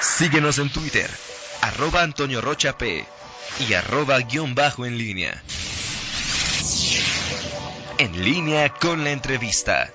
Síguenos en Twitter, arroba Antonio Rocha P y arroba guion bajo en línea. En línea con la entrevista.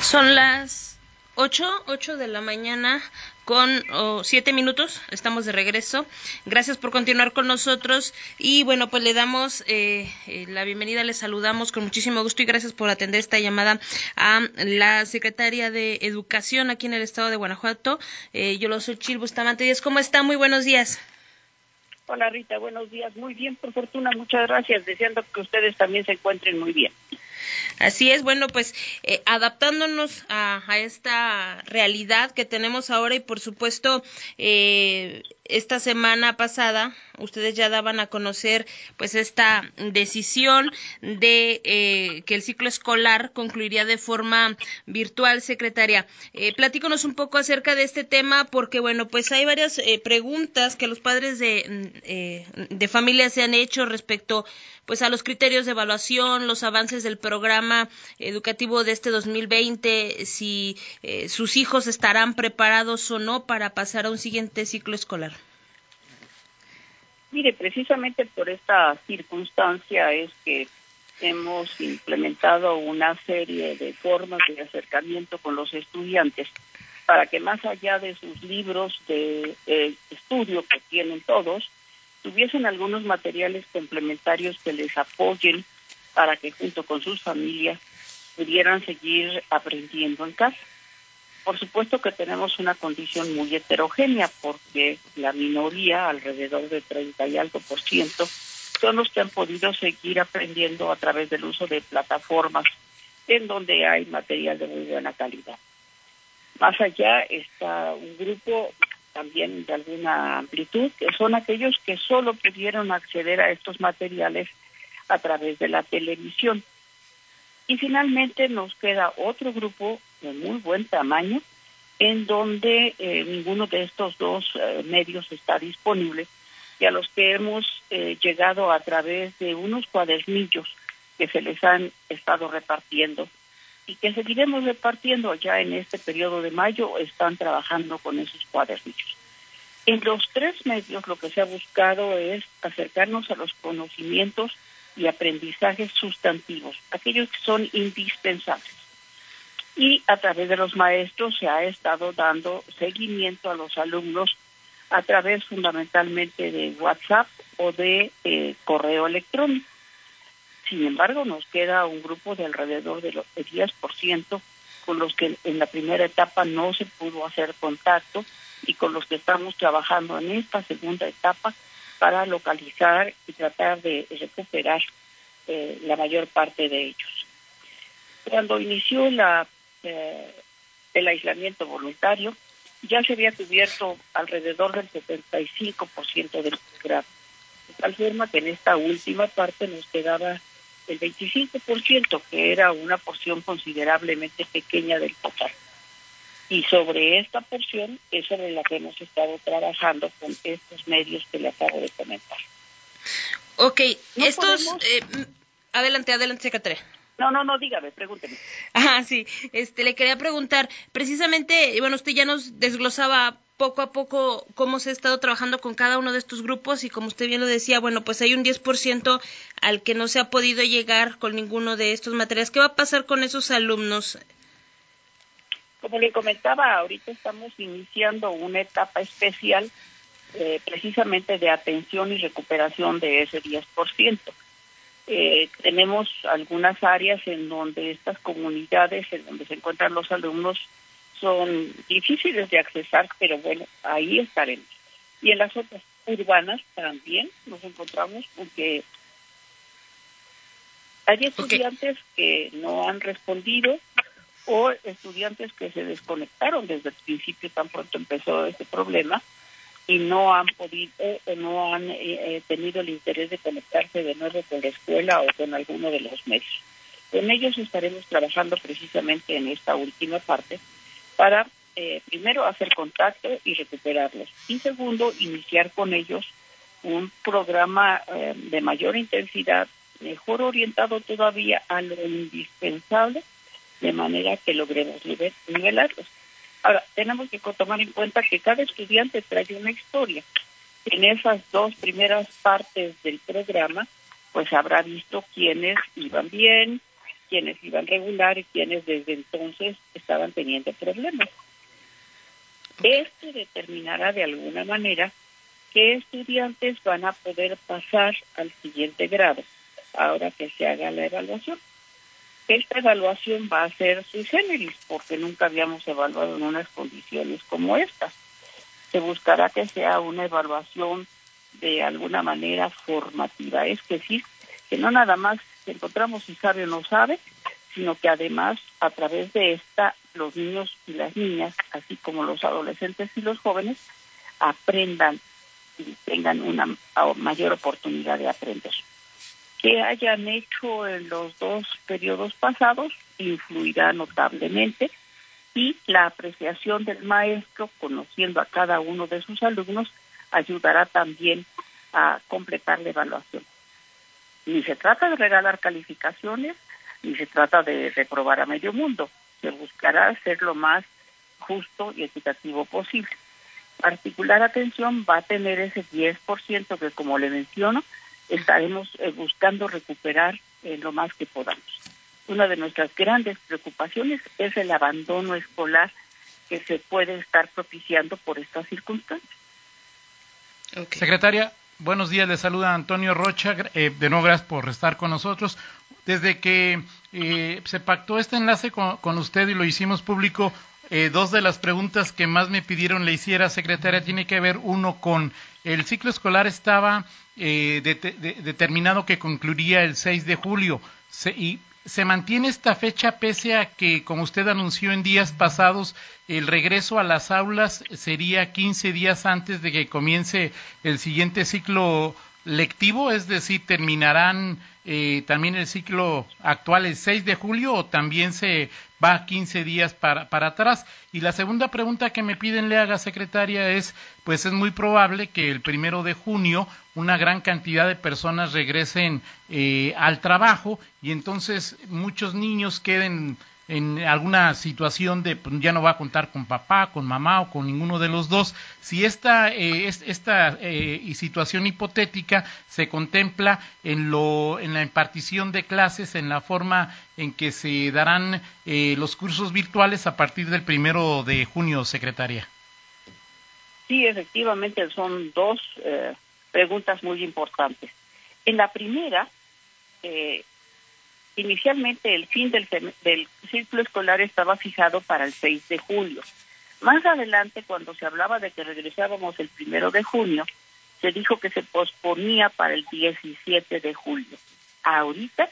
Son las 8, 8 de la mañana con siete minutos. Estamos de regreso. Gracias por continuar con nosotros. Y bueno, pues le damos eh, eh, la bienvenida, le saludamos con muchísimo gusto y gracias por atender esta llamada a la secretaria de Educación aquí en el estado de Guanajuato. Eh, yo lo soy Chil Bustamante Díaz. ¿Cómo está? Muy buenos días. Hola Rita, buenos días. Muy bien, por fortuna, muchas gracias. Deseando que ustedes también se encuentren muy bien. Así es, bueno, pues eh, adaptándonos a, esta realidad que tenemos ahora y por supuesto eh, esta semana pasada ustedes ya daban a conocer pues esta decisión de eh, que el ciclo escolar concluiría de forma virtual, secretaria. Eh, platíconos un poco acerca de este tema porque bueno pues hay varias eh, preguntas que los padres de, mm, eh, de familia se han hecho respecto pues a los criterios de evaluación, los avances del programa educativo de este 2020, si eh, sus hijos estarán preparados o no para pasar a un siguiente ciclo escolar. Mire, precisamente por esta circunstancia es que hemos implementado una serie de formas de acercamiento con los estudiantes para que más allá de sus libros de eh, estudio que tienen todos, tuviesen algunos materiales complementarios que les apoyen para que junto con sus familias pudieran seguir aprendiendo en casa. Por supuesto que tenemos una condición muy heterogénea porque la minoría, alrededor de 30 y algo por ciento, son los que han podido seguir aprendiendo a través del uso de plataformas en donde hay material de muy buena calidad. Más allá está un grupo también de alguna amplitud, que son aquellos que solo pudieron acceder a estos materiales a través de la televisión. Y finalmente nos queda otro grupo de muy buen tamaño, en donde eh, ninguno de estos dos eh, medios está disponible y a los que hemos eh, llegado a través de unos cuadernillos que se les han estado repartiendo y que seguiremos repartiendo ya en este periodo de mayo, están trabajando con esos cuadernillos. En los tres medios lo que se ha buscado es acercarnos a los conocimientos y aprendizajes sustantivos, aquellos que son indispensables. Y a través de los maestros se ha estado dando seguimiento a los alumnos a través fundamentalmente de WhatsApp o de eh, correo electrónico. Sin embargo, nos queda un grupo de alrededor del 10% con los que en la primera etapa no se pudo hacer contacto y con los que estamos trabajando en esta segunda etapa para localizar y tratar de recuperar eh, la mayor parte de ellos. Cuando inició la, eh, el aislamiento voluntario, ya se había cubierto alrededor del 75% del programa, de tal forma que en esta última parte nos quedaba el 25%, que era una porción considerablemente pequeña del total. Y sobre esta porción es sobre la que hemos estado trabajando con estos medios que le acabo de comentar. Ok, estos... Eh, adelante, adelante, secretaria. No, no, no, dígame, pregúnteme. Ah, sí, este, le quería preguntar, precisamente, bueno, usted ya nos desglosaba poco a poco cómo se ha estado trabajando con cada uno de estos grupos y como usted bien lo decía, bueno, pues hay un 10% al que no se ha podido llegar con ninguno de estos materiales. ¿Qué va a pasar con esos alumnos? Como le comentaba, ahorita estamos iniciando una etapa especial eh, precisamente de atención y recuperación de ese 10%. Eh, tenemos algunas áreas en donde estas comunidades, en donde se encuentran los alumnos, son difíciles de accesar, pero bueno, ahí estaremos. Y en las otras urbanas también nos encontramos porque hay estudiantes que no han respondido o estudiantes que se desconectaron desde el principio, tan pronto empezó este problema, y no han podido o no han eh, eh, tenido el interés de conectarse de nuevo con la escuela o con alguno de los medios. Con ellos estaremos trabajando precisamente en esta última parte para, eh, primero, hacer contacto y recuperarlos. Y segundo, iniciar con ellos un programa de mayor intensidad, mejor orientado todavía a lo indispensable de manera que logremos nivelarlos. Ahora, tenemos que tomar en cuenta que cada estudiante trae una historia. En esas dos primeras partes del programa, pues habrá visto quiénes iban bien, quiénes iban regular y quiénes desde entonces estaban teniendo problemas. Esto determinará de alguna manera qué estudiantes van a poder pasar al siguiente grado ahora que se haga la evaluación. Esta evaluación va a ser sui generis porque nunca habíamos evaluado en unas condiciones como esta. Se buscará que sea una evaluación de alguna manera formativa, es decir, que no nada más encontramos si sabe o no sabe, sino que además a través de esta los niños y las niñas, así como los adolescentes y los jóvenes, aprendan y tengan una mayor oportunidad de aprender. Que hayan hecho en los dos periodos pasados influirá notablemente y la apreciación del maestro, conociendo a cada uno de sus alumnos, ayudará también a completar la evaluación. Ni se trata de regalar calificaciones, ni se trata de reprobar a medio mundo. Se buscará ser lo más justo y equitativo posible. Particular atención va a tener ese 10% que, como le menciono, estaremos eh, buscando recuperar eh, lo más que podamos. Una de nuestras grandes preocupaciones es el abandono escolar que se puede estar propiciando por estas circunstancias. Secretaria, buenos días, le saluda Antonio Rocha, eh, de nuevo gracias por estar con nosotros. Desde que se pactó este enlace con, usted y lo hicimos público, eh, dos de las preguntas que más me pidieron le hiciera, secretaria, tiene que ver uno con el ciclo escolar estaba eh, determinado que concluiría el 6 de julio. Y se mantiene esta fecha pese a que, como usted anunció en días pasados, el regreso a las aulas sería 15 días antes de que comience el siguiente ciclo lectivo, es decir, terminarán eh, también el ciclo actual el 6 de julio o también se va 15 días para, para atrás. Y la segunda pregunta que me piden le haga, secretaria, es, pues es muy probable que el primero de junio una gran cantidad de personas regresen eh, al trabajo y entonces muchos niños queden en alguna situación de pues, ya no va a contar con papá, con mamá o con ninguno de los dos, si esta, eh, esta eh, situación hipotética se contempla en, lo, en la impartición de clases, en la forma en que se darán eh, los cursos virtuales a partir del primero de junio, secretaria. Sí, efectivamente son dos preguntas muy importantes. En la primera, eh, Inicialmente el fin del, del ciclo escolar estaba fijado para el 6 de julio. Más adelante, cuando se hablaba de que regresábamos el primero de junio, se dijo que se posponía para el 17 de julio. Ahorita,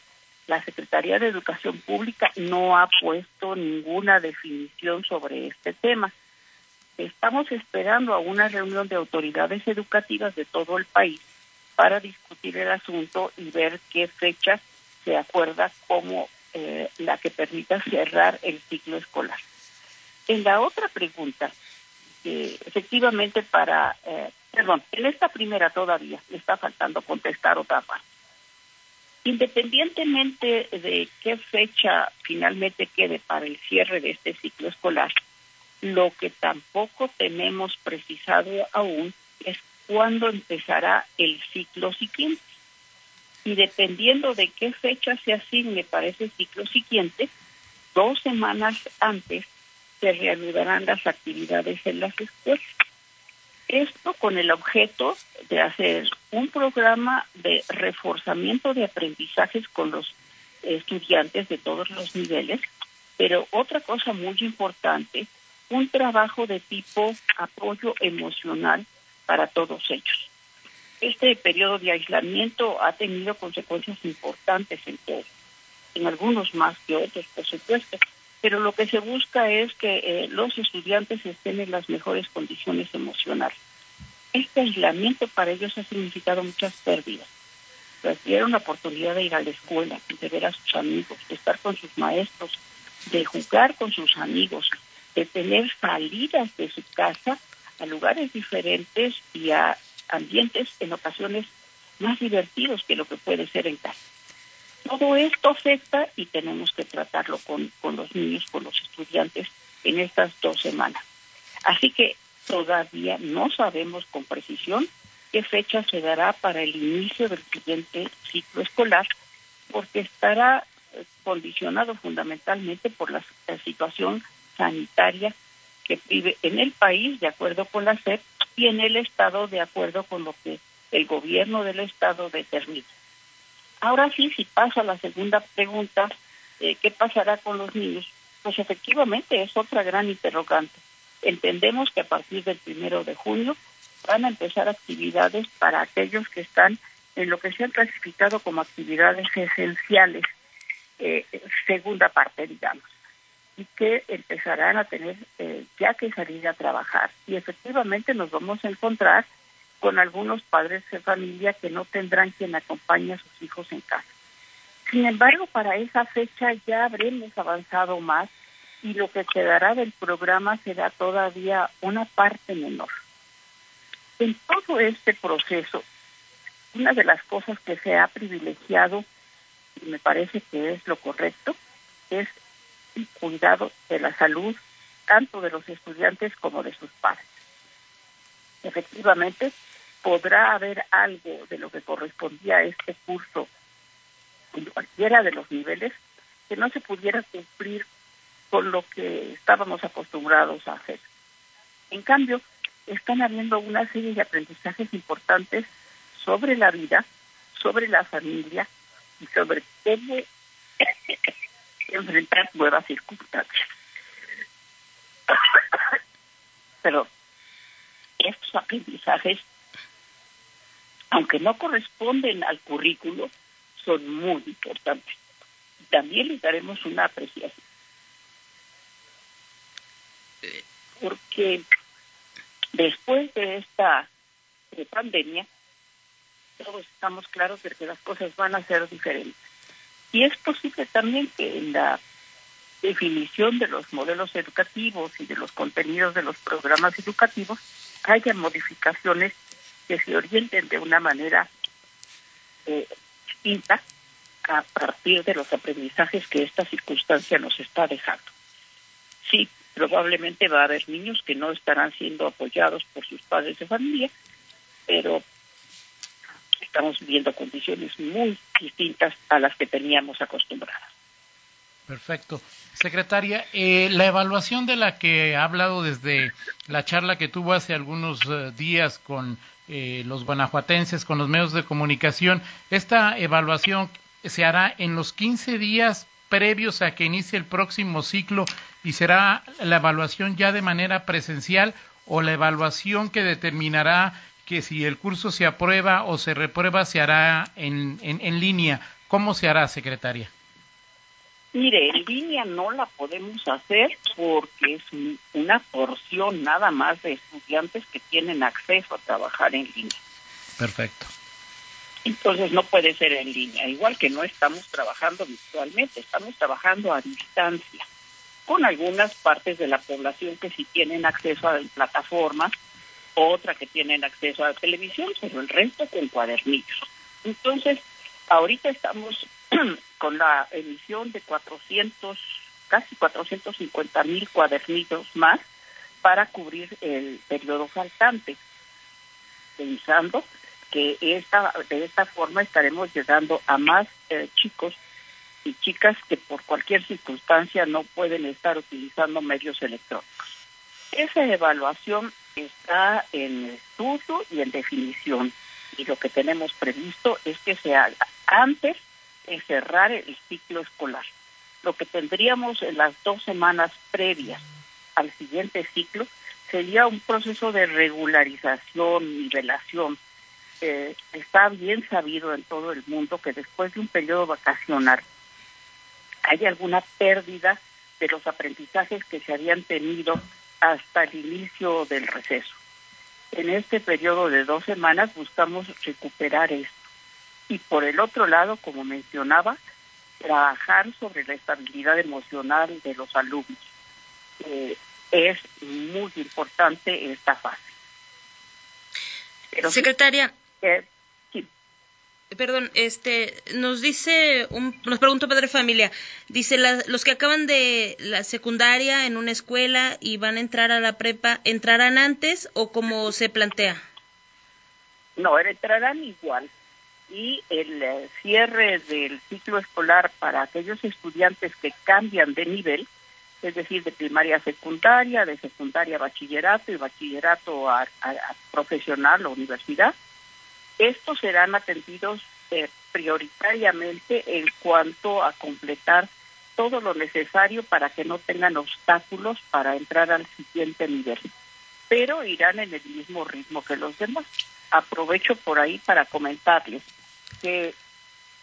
la Secretaría de Educación Pública no ha puesto ninguna definición sobre este tema. Estamos esperando a una reunión de autoridades educativas de todo el país para discutir el asunto y ver qué fechas se acuerda como eh, la que permita cerrar el ciclo escolar. En la otra pregunta, efectivamente para, eh, perdón, en esta primera todavía le está faltando contestar otra parte. Independientemente de qué fecha finalmente quede para el cierre de este ciclo escolar, lo que tampoco tenemos precisado aún es cuándo empezará el ciclo siguiente y dependiendo de qué fecha se asigne para ese ciclo siguiente, dos semanas antes se reanudarán las actividades en las escuelas. Esto con el objeto de hacer un programa de reforzamiento de aprendizajes con los estudiantes de todos los niveles, pero otra cosa muy importante, un trabajo de tipo apoyo emocional para todos ellos. Este periodo de aislamiento ha tenido consecuencias importantes en todos, en algunos más que otros, por supuesto, pero lo que se busca es que eh, los estudiantes estén en las mejores condiciones emocionales. Este aislamiento para ellos ha significado muchas pérdidas. Tuvieron la oportunidad de ir a la escuela, de ver a sus amigos, de estar con sus maestros, de jugar con sus amigos, de tener salidas de su casa a lugares diferentes y a ambientes en ocasiones más divertidos que lo que puede ser en casa. Todo esto afecta y tenemos que tratarlo con, con los niños, con los estudiantes en estas dos semanas. Así que todavía no sabemos con precisión qué fecha se dará para el inicio del siguiente ciclo escolar, porque estará eh, condicionado fundamentalmente por la, situación sanitaria que vive en el país, de acuerdo con la SEP, y en el Estado, de acuerdo con lo que el gobierno del Estado determina. Ahora sí, si pasa la segunda pregunta, eh, ¿qué pasará con los niños? Pues efectivamente es otra gran interrogante. Entendemos que a partir del primero de junio van a empezar actividades para aquellos que están en lo que se han clasificado como actividades esenciales, eh, segunda parte, digamos, y que empezarán a tener eh, ya que salir a trabajar. Y efectivamente nos vamos a encontrar con algunos padres de familia que no tendrán quien acompañe a sus hijos en casa. Sin embargo, para esa fecha ya habremos avanzado más y lo que quedará del programa será todavía una parte menor. En todo este proceso, una de las cosas que se ha privilegiado, y me parece que es lo correcto, es el cuidado de la salud tanto de los estudiantes como de sus padres. Efectivamente, podrá haber algo de lo que correspondía a este curso en cualquiera de los niveles que no se pudiera cumplir con lo que estábamos acostumbrados a hacer. En cambio, están habiendo una serie de aprendizajes importantes sobre la vida, sobre la familia y sobre cómo enfrentar nuevas circunstancias. Pero estos aprendizajes, aunque no corresponden al currículo, son muy importantes. También les daremos una apreciación. Porque después de esta pandemia, todos estamos claros de que las cosas van a ser diferentes. Y es posible también que en la definición de los modelos educativos y de los contenidos de los programas educativos haya modificaciones que se orienten de una manera eh, distinta a partir de los aprendizajes que esta circunstancia nos está dejando. Sí, probablemente va a haber niños que no estarán siendo apoyados por sus padres de familia, pero estamos viviendo condiciones muy distintas a las que teníamos acostumbradas. Perfecto. Secretaria, eh, la evaluación de la que ha hablado desde la charla que tuvo hace algunos eh, días con eh, los guanajuatenses, con los medios de comunicación, esta evaluación se hará en los 15 días previos a que inicie el próximo ciclo y será la evaluación ya de manera presencial o la evaluación que determinará que si el curso se aprueba o se reprueba se hará en, en, línea. ¿Cómo se hará, secretaria? Mire, en línea no la podemos hacer porque es una porción nada más de estudiantes que tienen acceso a trabajar en línea. Perfecto. Entonces no puede ser en línea, igual que no estamos trabajando virtualmente, estamos trabajando a distancia, con algunas partes de la población que sí tienen acceso a plataformas otra que tienen acceso a la televisión, pero el resto con cuadernillos. Entonces, ahorita estamos con la emisión de 400, casi 450 mil cuadernillos más para cubrir el periodo faltante, pensando que esta, de esta forma estaremos llegando a más eh, chicos y chicas que por cualquier circunstancia no pueden estar utilizando medios electrónicos. Esa evaluación está en estudio y en definición. Y lo que tenemos previsto es que se haga antes de cerrar el ciclo escolar. Lo que tendríamos en las dos semanas previas al siguiente ciclo sería un proceso de regularización y relación. Eh, está bien sabido en todo el mundo que después de un periodo vacacional hay alguna pérdida de los aprendizajes que se habían tenido hasta el inicio del receso. En este periodo de dos semanas buscamos recuperar esto. Y por el otro lado, como mencionaba, trabajar sobre la estabilidad emocional de los alumnos. es muy importante esta fase. Secretaria, perdón, este, nos dice, un, nos pregunta Padre Familia, dice, los que acaban de la secundaria en una escuela y van a entrar a la prepa, ¿entrarán antes o como se plantea? No, entrarán igual. Y el eh, cierre del ciclo escolar para aquellos estudiantes que cambian de nivel, es decir, de primaria a secundaria, de secundaria a bachillerato y bachillerato a profesional o universidad, estos serán atendidos eh, prioritariamente en cuanto a completar todo lo necesario para que no tengan obstáculos para entrar al siguiente nivel, pero irán en el mismo ritmo que los demás. Aprovecho por ahí para comentarles que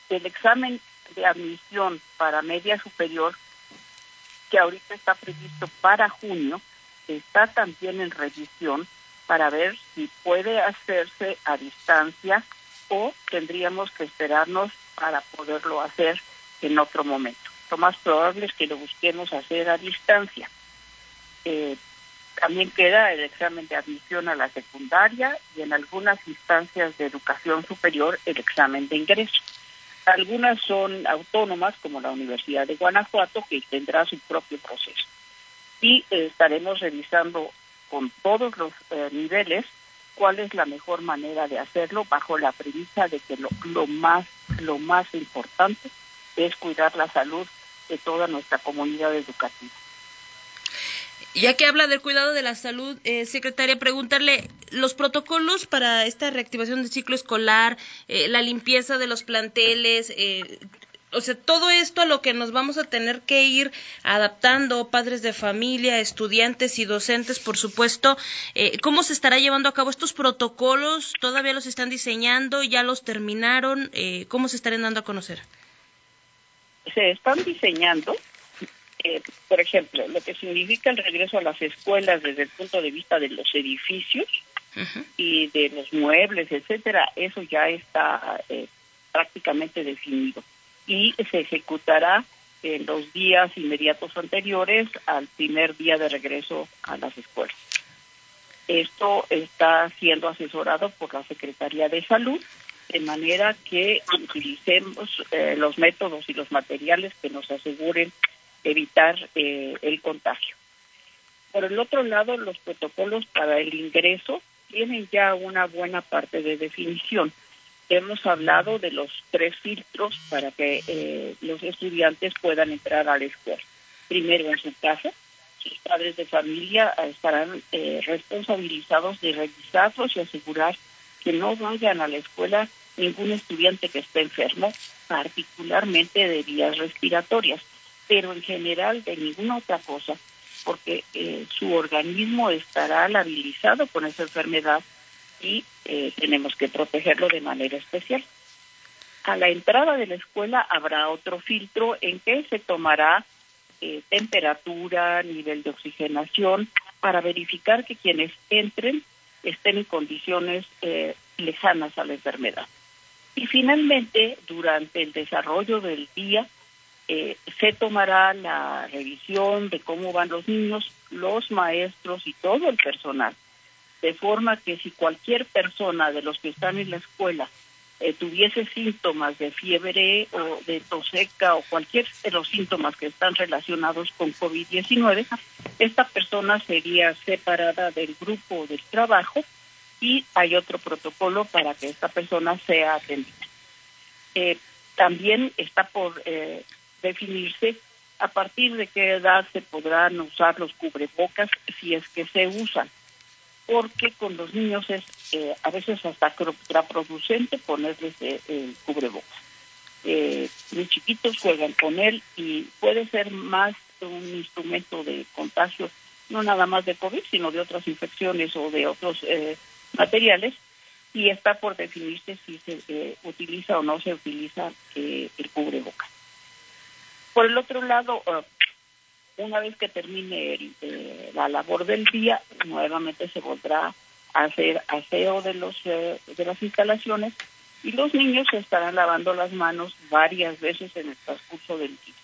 el examen de admisión para media superior, que ahorita está previsto para junio, está también en revisión para ver si puede hacerse a distancia o tendríamos que esperarnos para poderlo hacer en otro momento. Lo más probable es que lo busquemos hacer a distancia. Eh, también queda el examen de admisión a la secundaria y en algunas instancias de educación superior el examen de ingreso. Algunas son autónomas, como la Universidad de Guanajuato, que tendrá su propio proceso. Y eh, estaremos revisando con todos los eh, niveles cuál es la mejor manera de hacerlo bajo la premisa de que lo, lo más lo más importante es cuidar la salud de toda nuestra comunidad educativa. Ya que habla del cuidado de la salud, eh, secretaria, preguntarle los protocolos para esta reactivación del ciclo escolar, eh, la limpieza de los planteles, eh, o sea, todo esto a lo que nos vamos a tener que ir adaptando, padres de familia, estudiantes y docentes, por supuesto, eh, ¿cómo se estará llevando a cabo estos protocolos? ¿Todavía los están diseñando? ¿Ya los terminaron? Eh, ¿Cómo se estarán dando a conocer? Se están diseñando, eh, por ejemplo, lo que significa el regreso a las escuelas desde el punto de vista de los edificios y de los muebles, etcétera, eso ya está prácticamente definido y se ejecutará en los días inmediatos anteriores al primer día de regreso a las escuelas. Esto está siendo asesorado por la Secretaría de Salud, de manera que utilicemos eh, los métodos y los materiales que nos aseguren evitar eh, el contagio. Por el otro lado, los protocolos para el ingreso tienen ya una buena parte de definición hemos hablado de los tres filtros para que eh, los estudiantes puedan entrar a la escuela. Primero en su casa, sus padres de familia estarán eh, responsabilizados de revisarlos y asegurar que no vayan a la escuela ningún estudiante que esté enfermo, particularmente de vías respiratorias, pero en general de ninguna otra cosa, porque eh, su organismo estará labilizado con esa enfermedad y eh, tenemos que protegerlo de manera especial. A la entrada de la escuela habrá otro filtro en que se tomará eh, temperatura, nivel de oxigenación, para verificar que quienes entren estén en condiciones eh, lejanas a la enfermedad. Y finalmente, durante el desarrollo del día, se tomará la revisión de cómo van los niños, los maestros y todo el personal de forma que si cualquier persona de los que están en la escuela eh, tuviese síntomas de fiebre o de tos seca o cualquier de los síntomas que están relacionados con COVID-19, esta persona sería separada del grupo del trabajo y hay otro protocolo para que esta persona sea atendida. Eh, también está por eh, definirse a partir de qué edad se podrán usar los cubrebocas si es que se usan porque con los niños es eh, a veces hasta contraproducente ponerles eh, el cubrebocas. Eh, los chiquitos juegan con él y puede ser más un instrumento de contagio, no nada más de COVID, sino de otras infecciones o de otros materiales, y está por definirse si se utiliza o no se utiliza el cubrebocas. Por el otro lado, una vez que termine eh, la labor del día, nuevamente se volverá a hacer aseo de, los, eh, de las instalaciones y los niños se estarán lavando las manos varias veces en el transcurso del día.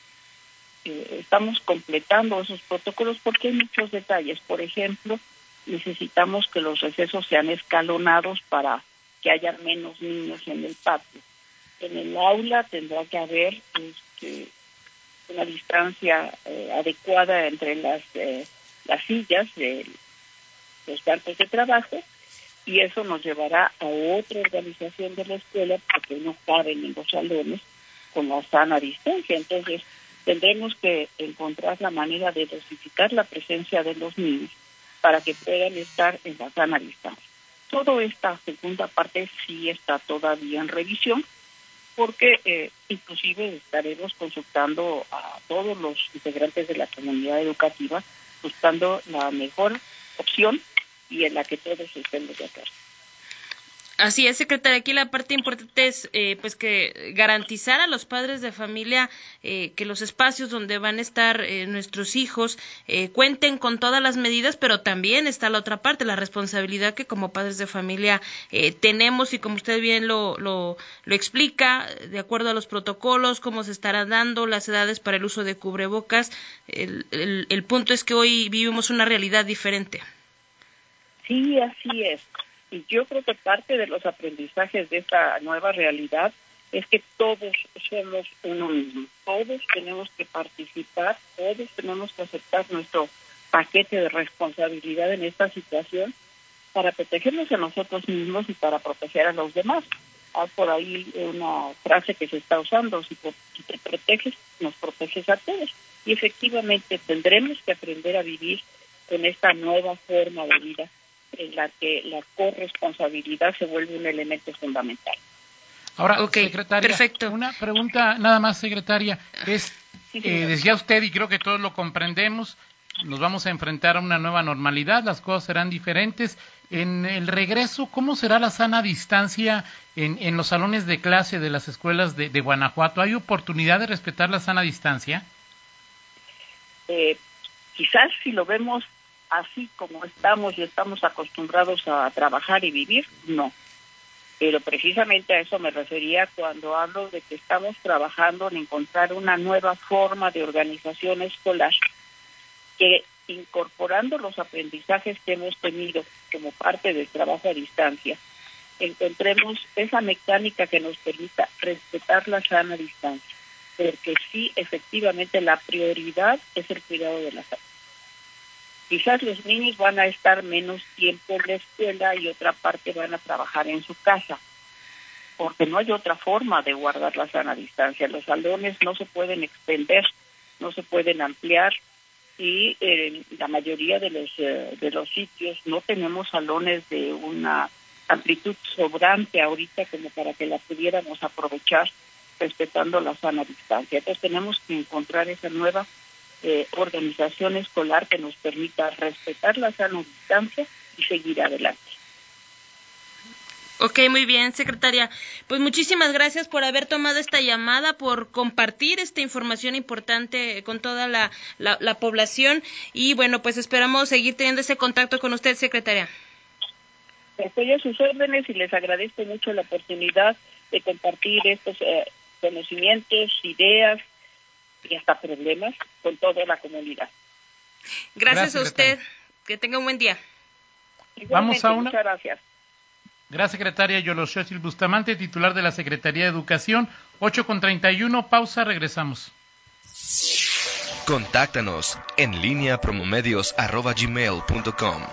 Eh, estamos completando esos protocolos porque hay muchos detalles. Por ejemplo, necesitamos que los recesos sean escalonados para que haya menos niños en el patio. En el aula tendrá que haber este, una distancia eh, adecuada entre las, eh, las sillas de los bancos de trabajo y eso nos llevará a otra organización de la escuela porque no caben en los salones con la sana distancia. Entonces, tendremos que encontrar la manera de dosificar la presencia de los niños para que puedan estar en la sana distancia. Toda esta segunda parte sí está todavía en revisión, porque eh, inclusive estaremos consultando a todos los integrantes de la comunidad educativa, buscando la mejor opción y en la que todos estemos de acuerdo. Así es, secretaria. Aquí la parte importante es, eh, pues, que garantizar a los padres de familia eh, que los espacios donde van a estar eh, nuestros hijos cuenten con todas las medidas, pero también está la otra parte, la responsabilidad que como padres de familia tenemos y como usted bien lo, lo, lo, explica, de acuerdo a los protocolos, cómo se estarán dando las edades para el uso de cubrebocas. el, el punto es que hoy vivimos una realidad diferente. Sí, así es. Y yo creo que parte de los aprendizajes de esta nueva realidad es que todos somos uno mismo, todos tenemos que participar, todos tenemos que aceptar nuestro paquete de responsabilidad en esta situación para protegernos a nosotros mismos y para proteger a los demás. Hay por ahí una frase que se está usando, si, te proteges, nos proteges a todos. Y efectivamente tendremos que aprender a vivir con esta nueva forma de vida en la que la corresponsabilidad se vuelve un elemento fundamental. Ahora, secretaria, perfecto. una pregunta nada más, secretaria, es, eh, decía usted, y creo que todos lo comprendemos, nos vamos a enfrentar a una nueva normalidad, las cosas serán diferentes. En el regreso, ¿cómo será la sana distancia en, en los salones de clase de las escuelas de, de Guanajuato? ¿Hay oportunidad de respetar la sana distancia? Eh, quizás si lo vemos así como estamos y estamos acostumbrados a trabajar y vivir, no. Pero precisamente a eso me refería cuando hablo de que estamos trabajando en encontrar una nueva forma de organización escolar que incorporando los aprendizajes que hemos tenido como parte del trabajo a distancia, encontremos esa mecánica que nos permita respetar la sana distancia, porque sí, efectivamente, la prioridad es el cuidado de la salud. Quizás los niños van a estar menos tiempo en la escuela y otra parte van a trabajar en su casa, porque no hay otra forma de guardar la sana distancia. Los salones no se pueden extender, no se pueden ampliar y eh, la mayoría de los eh, de los sitios no tenemos salones de una amplitud sobrante ahorita como para que la pudiéramos aprovechar respetando la sana distancia. Entonces tenemos que encontrar esa nueva eh, organización escolar que nos permita respetar la sana distancia y seguir adelante. Ok, muy bien, secretaria. Pues muchísimas gracias por haber tomado esta llamada, por compartir esta información importante con toda la, la, población y bueno, pues esperamos seguir teniendo ese contacto con usted, secretaria. Estoy a sus órdenes y les agradezco mucho la oportunidad de compartir estos eh, conocimientos, ideas y hasta problemas con toda la comunidad. Gracias, a usted. Que tenga un buen día. Vamos a una. Muchas gracias. Gracias, secretaria Yoloshochil Bustamante, titular de la Secretaría de Educación. 8 con 31, pausa, regresamos. Contáctanos en línea promomedios.com.